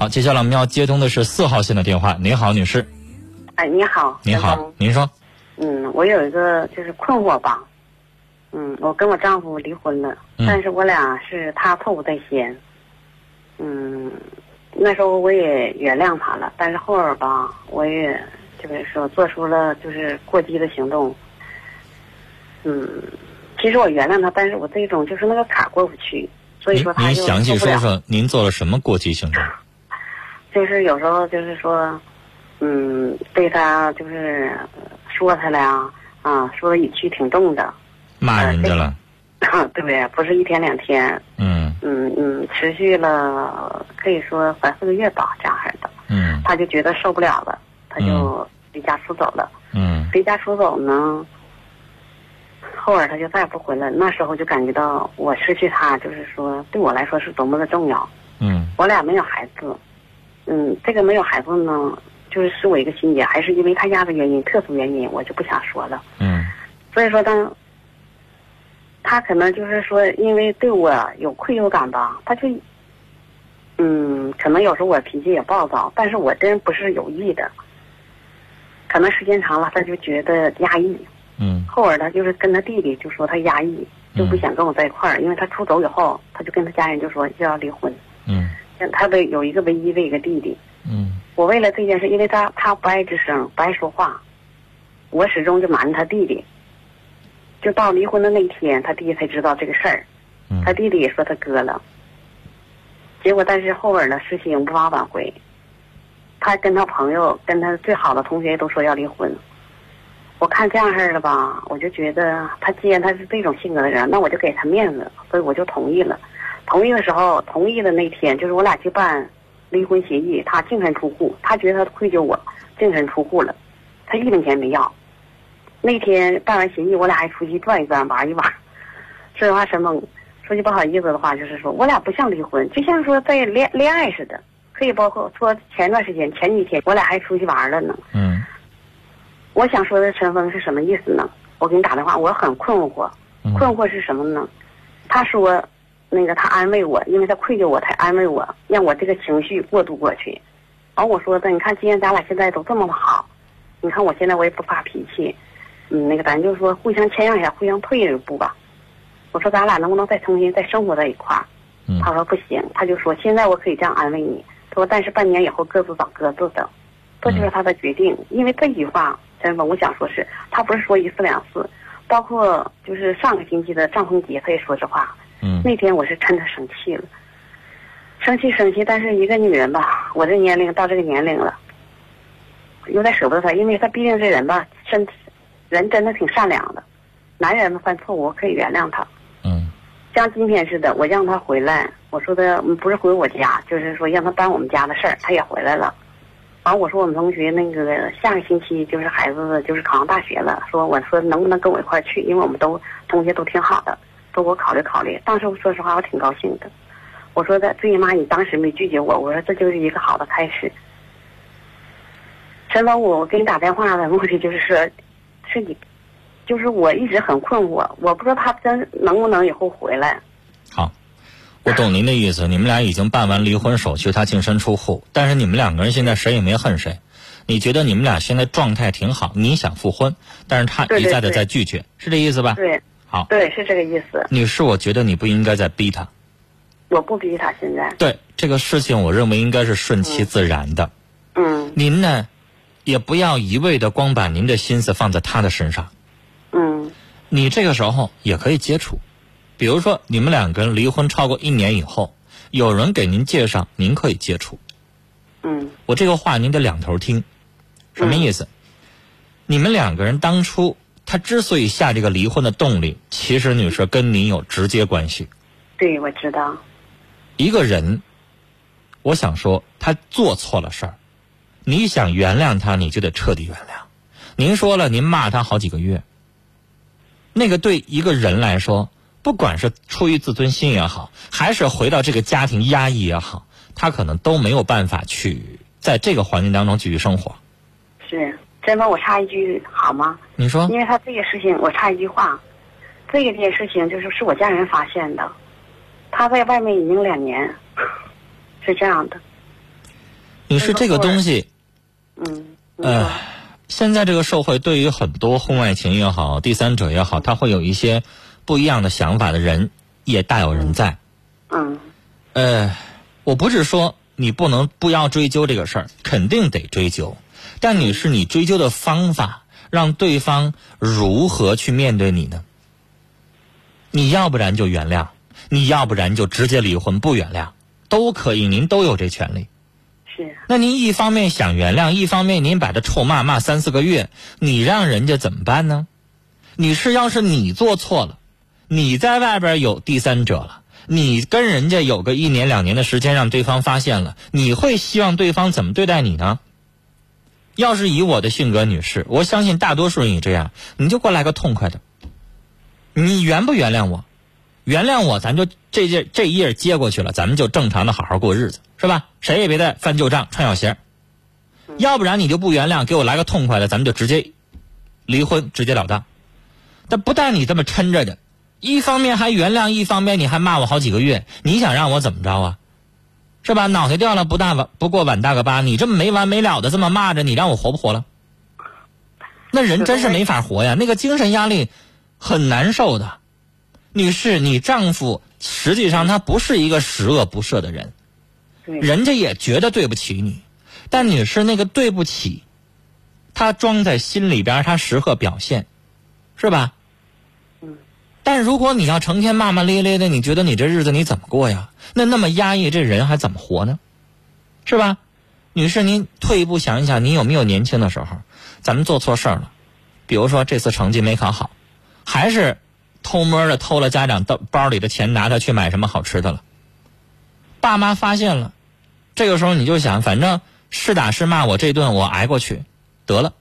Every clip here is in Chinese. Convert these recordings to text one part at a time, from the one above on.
好，接下来我们要接通的是四号线的电话。您好，女士。哎，你好。你好，您说。嗯，我有一个就是困惑吧。嗯，我跟我丈夫离婚了，但是我俩是他错误在先。嗯，那时候我也原谅他了，但是后儿吧，我也就是说做出了就是过激的行动。嗯，其实我原谅他，但是我这种就是那个坎过不去，所以说他您详细说说您做了什么过激行动？就是有时候就是说，嗯，对他就是说他了呀，啊，说的语气挺重的，骂人家了，对，不 对？不是一天两天，嗯嗯嗯，持续了可以说三四个月吧，这样式的，嗯，他就觉得受不了了，他就离家出走了，嗯，离家出走呢，后儿他就再也不回来，那时候就感觉到我失去他，就是说对我来说是多么的重要，嗯，我俩没有孩子。嗯，这个没有孩子呢，就是是我一个心结，还是因为他家的原因，特殊原因，我就不想说了。嗯，所以说当，他可能就是说，因为对我有愧疚感吧，他就，嗯，可能有时候我脾气也暴躁，但是我真不是有意的。可能时间长了，他就觉得压抑。嗯。后儿他就是跟他弟弟就说他压抑，就不想跟我在一块儿，因为他出走以后，他就跟他家人就说就要离婚。嗯。他的有一个唯一的一个弟弟，嗯，我为了这件事，因为他他不爱吱声，不爱说话，我始终就瞒着他弟弟。就到离婚的那天，他弟弟才知道这个事儿，他弟弟也说他哥了。结果，但是后边的事情无法挽回。他跟他朋友、跟他最好的同学都说要离婚。我看这样式的吧，我就觉得他既然他是这种性格的人，那我就给他面子，所以我就同意了。同意的时候，同意的那天就是我俩去办离婚协议，他净身出户，他觉得他愧疚我，净身出户了，他一分钱没要。那天办完协议，我俩还出去转一转，玩一玩。说实话，陈峰，说句不好意思的话，就是说我俩不像离婚，就像说在恋恋爱似的，可以包括说前段时间前几天我俩还出去玩了呢。嗯。我想说的陈峰是什么意思呢？我给你打电话，我很困惑，困惑是什么呢？他说。那个他安慰我，因为他愧疚我，他安慰我，让我这个情绪过渡过去。然后我说的，你看，既然咱俩现在都这么好，你看我现在我也不发脾气，嗯，那个咱就说互相谦让一下，互相退一步吧。我说咱俩能不能再重新再生活在一块儿？他说不行，他就说现在我可以这样安慰你，他说但是半年以后各自找各自的，这就是他的决定。因为这句话，真的，我想说是他不是说一次两次，包括就是上个星期的张丰杰，他也说这话。嗯，那天我是真的生气了，生气生气，但是一个女人吧，我这年龄到这个年龄了，有点舍不得她，因为她毕竟这人吧，身人真的挺善良的，男人犯错误我可以原谅他。嗯，像今天似的，我让他回来，我说的不是回我家，就是说让他办我们家的事儿，他也回来了。完我说我们同学那个下个星期就是孩子就是考上大学了，说我说能不能跟我一块儿去，因为我们都同学都挺好的。说我考虑考虑，当时我说实话我挺高兴的。我说的最起码你当时没拒绝我，我说这就是一个好的开始。陈老五，我给你打电话的目的就是说，是你，就是我一直很困惑，我不知道他真能不能以后回来。好，我懂您的意思。你们俩已经办完离婚手续，他净身出户，但是你们两个人现在谁也没恨谁。你觉得你们俩现在状态挺好，你想复婚，但是他一再的在拒绝，是这意思吧？对。好，对，是这个意思。女士，我觉得你不应该再逼他。我不逼他，现在。对这个事情，我认为应该是顺其自然的。嗯。您呢，也不要一味的光把您的心思放在他的身上。嗯。你这个时候也可以接触，比如说你们两个人离婚超过一年以后，有人给您介绍，您可以接触。嗯。我这个话您得两头听，什么意思？你们两个人当初。他之所以下这个离婚的动力，其实女士跟您有直接关系。对，我知道。一个人，我想说，他做错了事儿，你想原谅他，你就得彻底原谅。您说了，您骂他好几个月，那个对一个人来说，不管是出于自尊心也好，还是回到这个家庭压抑也好，他可能都没有办法去在这个环境当中继续生活。是。真的我插一句好吗？你说，因为他这个事情，我插一句话，这个件事情就是是我家人发现的，他在外面已经两年，是这样的。你是，这个东西，嗯，呃，现在这个社会对于很多婚外情也好，第三者也好，他会有一些不一样的想法的人也大有人在。嗯。呃，我不是说你不能不要追究这个事儿，肯定得追究。但你是，你追究的方法，让对方如何去面对你呢？你要不然就原谅，你要不然就直接离婚不原谅，都可以，您都有这权利。是。那您一方面想原谅，一方面您把他臭骂骂三四个月，你让人家怎么办呢？女士，要是你做错了，你在外边有第三者了。你跟人家有个一年两年的时间，让对方发现了，你会希望对方怎么对待你呢？要是以我的性格，女士，我相信大多数人也这样，你就给我来个痛快的。你原不原谅我？原谅我，咱就这页这一页接过去了，咱们就正常的好好过日子，是吧？谁也别再翻旧账、穿小鞋。要不然你就不原谅，给我来个痛快的，咱们就直接离婚，直截了当。但不但你这么抻着的。一方面还原谅，一方面你还骂我好几个月，你想让我怎么着啊？是吧？脑袋掉了不大碗不过碗大个疤，你这么没完没了的这么骂着，你让我活不活了？那人真是没法活呀，那个精神压力很难受的。女士，你丈夫实际上他不是一个十恶不赦的人，人家也觉得对不起你，但女士那个对不起，他装在心里边，他时刻表现，是吧？但如果你要成天骂骂咧咧的，你觉得你这日子你怎么过呀？那那么压抑，这人还怎么活呢？是吧，女士，您退一步想一想，你有没有年轻的时候，咱们做错事儿了？比如说这次成绩没考好，还是偷摸的偷了家长的包里的钱，拿它去买什么好吃的了？爸妈发现了，这个时候你就想，反正是打是骂，我这顿我挨过去得了，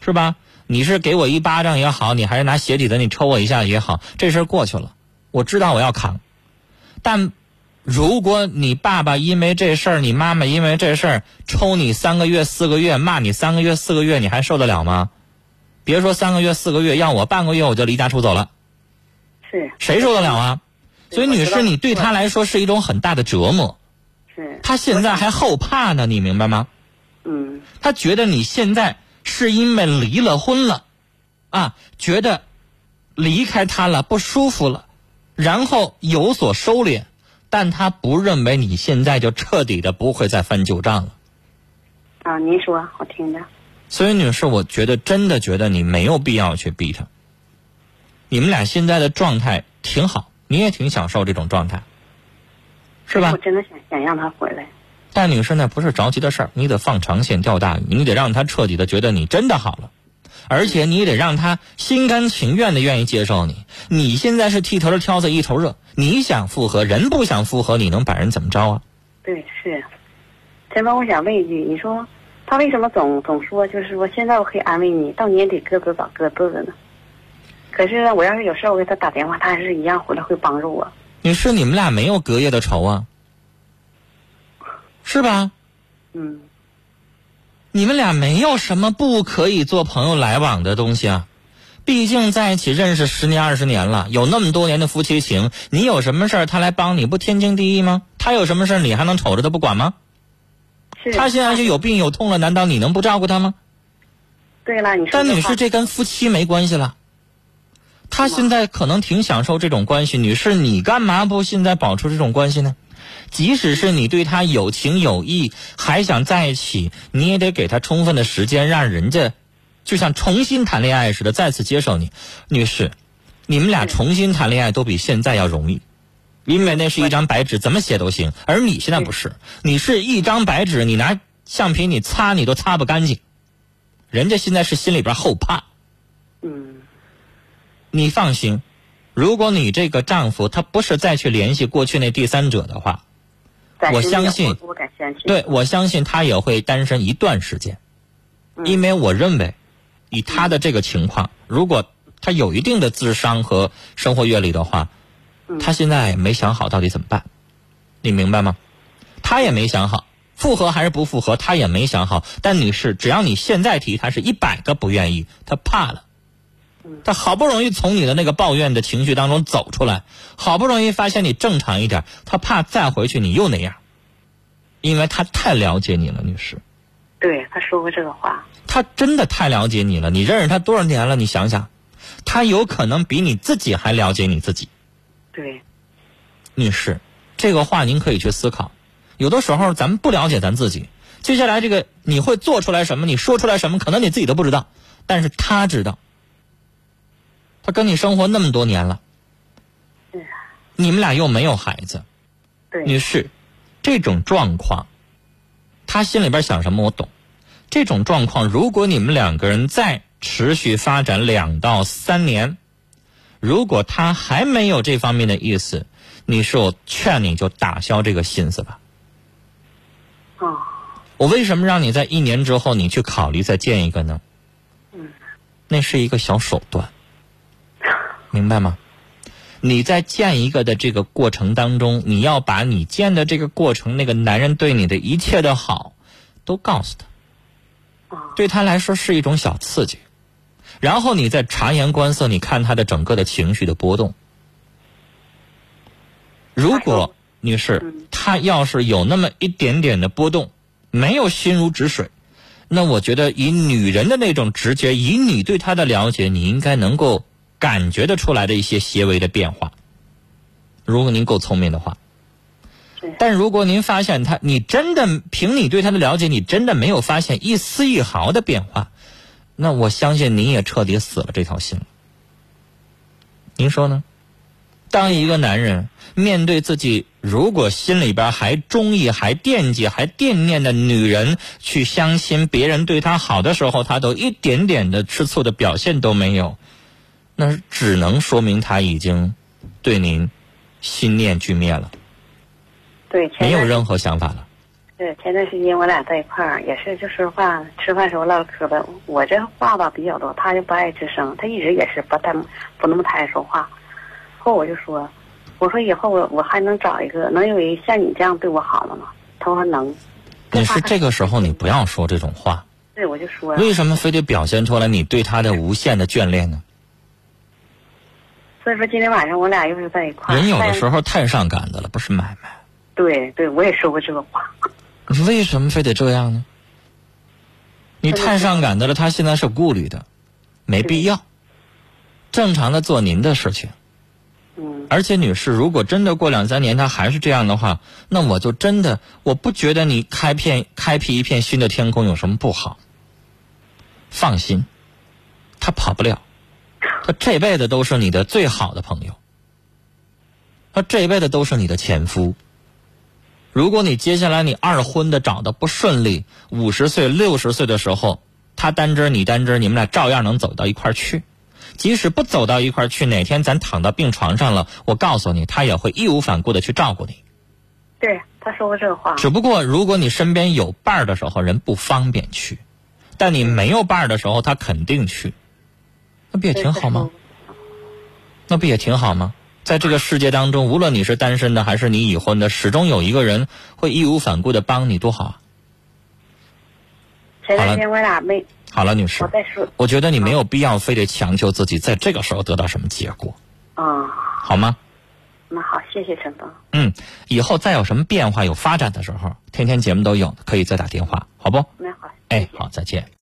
是吧？你是给我一巴掌也好，你还是拿鞋底子你抽我一下也好，这事儿过去了，我知道我要扛。但如果你爸爸因为这事儿，你妈妈因为这事儿抽你三个月四个月，骂你三个月四个月，你还受得了吗？别说三个月四个月，要我半个月我就离家出走了。是。谁受得了啊？所以女士，你对他来说是一种很大的折磨。是。他现在还后怕呢，你明白吗？嗯。他觉得你现在。是因为离了婚了，啊，觉得离开他了不舒服了，然后有所收敛，但他不认为你现在就彻底的不会再翻旧账了。啊，您说，好听的。所以，女士，我觉得真的觉得你没有必要去逼他。你们俩现在的状态挺好，你也挺享受这种状态，是吧？我真的想想让他回来。但女士，那不是着急的事儿，你得放长线钓大鱼，你得让他彻底的觉得你真的好了，而且你得让他心甘情愿的愿意接受你。你现在是剃头的挑子一头热，你想复合，人不想复合，你能把人怎么着啊？对，是。陈芳，我想问一句，你说他为什么总总说，就是说现在我可以安慰你，到年底各自找各自的呢？可是我要是有事我给他打电话，他还是一样回来会帮助我。你是，你们俩没有隔夜的仇啊？是吧？嗯，你们俩没有什么不可以做朋友来往的东西啊。毕竟在一起认识十年二十年了，有那么多年的夫妻情，你有什么事儿他来帮你不天经地义吗？他有什么事儿你还能瞅着他不管吗？是。他现在就有病有痛了，难道你能不照顾他吗？对了，你说。但女士，这跟夫妻没关系了。他现在可能挺享受这种关系，女士，你干嘛不现在保持这种关系呢？即使是你对他有情有义，还想在一起，你也得给他充分的时间，让人家就像重新谈恋爱似的再次接受你。女士，你们俩重新谈恋爱都比现在要容易，因为那是一张白纸，怎么写都行。而你现在不是，你是一张白纸，你拿橡皮你擦你都擦不干净。人家现在是心里边后怕。嗯。你放心，如果你这个丈夫他不是再去联系过去那第三者的话。我相信，对，我相信他也会单身一段时间，因为我认为，以他的这个情况，如果他有一定的智商和生活阅历的话，他现在没想好到底怎么办，你明白吗？他也没想好，复合还是不复合，他也没想好。但你是，只要你现在提，他是一百个不愿意，他怕了。他好不容易从你的那个抱怨的情绪当中走出来，好不容易发现你正常一点，他怕再回去你又那样。因为他太了解你了，女士。对，他说过这个话。他真的太了解你了，你认识他多少年了？你想想，他有可能比你自己还了解你自己。对，女士，这个话您可以去思考。有的时候咱们不了解咱自己，接下来这个你会做出来什么，你说出来什么，可能你自己都不知道，但是他知道。他跟你生活那么多年了，你们俩又没有孩子，对，女士，这种状况，他心里边想什么我懂。这种状况，如果你们两个人再持续发展两到三年，如果他还没有这方面的意思，女士，我劝你就打消这个心思吧。哦，我为什么让你在一年之后你去考虑再见一个呢？嗯，那是一个小手段，明白吗？你在见一个的这个过程当中，你要把你见的这个过程，那个男人对你的一切的好，都告诉他，对他来说是一种小刺激，然后你再察言观色，你看他的整个的情绪的波动。如果女士她要是有那么一点点的波动，没有心如止水，那我觉得以女人的那种直觉，以你对她的了解，你应该能够感觉得出来的一些些微的变化。如果您够聪明的话，但如果您发现他，你真的凭你对他的了解，你真的没有发现一丝一毫的变化，那我相信您也彻底死了这条心了。您说呢？当一个男人面对自己如果心里边还中意、还惦记、还惦念的女人，去相亲别人对他好的时候，他都一点点的吃醋的表现都没有，那只能说明他已经对您心念俱灭了，对，没有任何想法了。对前段时间我俩在一块儿，也是就说话，吃饭时候唠嗑呗。我这话吧比较多，他就不爱吱声，他一直也是不太不那么太爱说话。后我就说，我说以后我我还能找一个能有一像你这样对我好的吗？他说能。你是这个时候你不要说这种话，对，我就说，为什么非得表现出来你对他的无限的眷恋呢？所以说今天晚上我俩又是在一块儿。人有的时候太上赶子了，不是买卖。对对，我也说过这个话。你 为什么非得这样呢？你太上赶子了，他现在是顾虑的，没必要。正常的做您的事情。嗯，而且，女士，如果真的过两三年他还是这样的话，那我就真的我不觉得你开片开辟一片新的天空有什么不好。放心，他跑不了，他这辈子都是你的最好的朋友，他这辈子都是你的前夫。如果你接下来你二婚的找的不顺利，五十岁、六十岁的时候，他单支你单支，你们俩照样能走到一块儿去。即使不走到一块儿去，哪天咱躺到病床上了，我告诉你，他也会义无反顾的去照顾你。对，他说过这个话。只不过，如果你身边有伴儿的时候，人不方便去；但你没有伴儿的时候，他肯定去。那不也挺好吗？那不也挺好吗？在这个世界当中，无论你是单身的还是你已婚的，始终有一个人会义无反顾的帮你，多好啊！前两天我俩没，好了，女士我，再说我觉得你没有必要非得强求自己在这个时候得到什么结果，啊、好吗？那好，谢谢陈峰。嗯，以后再有什么变化、有发展的时候，天天节目都有，可以再打电话，好不？那好，哎好，再见。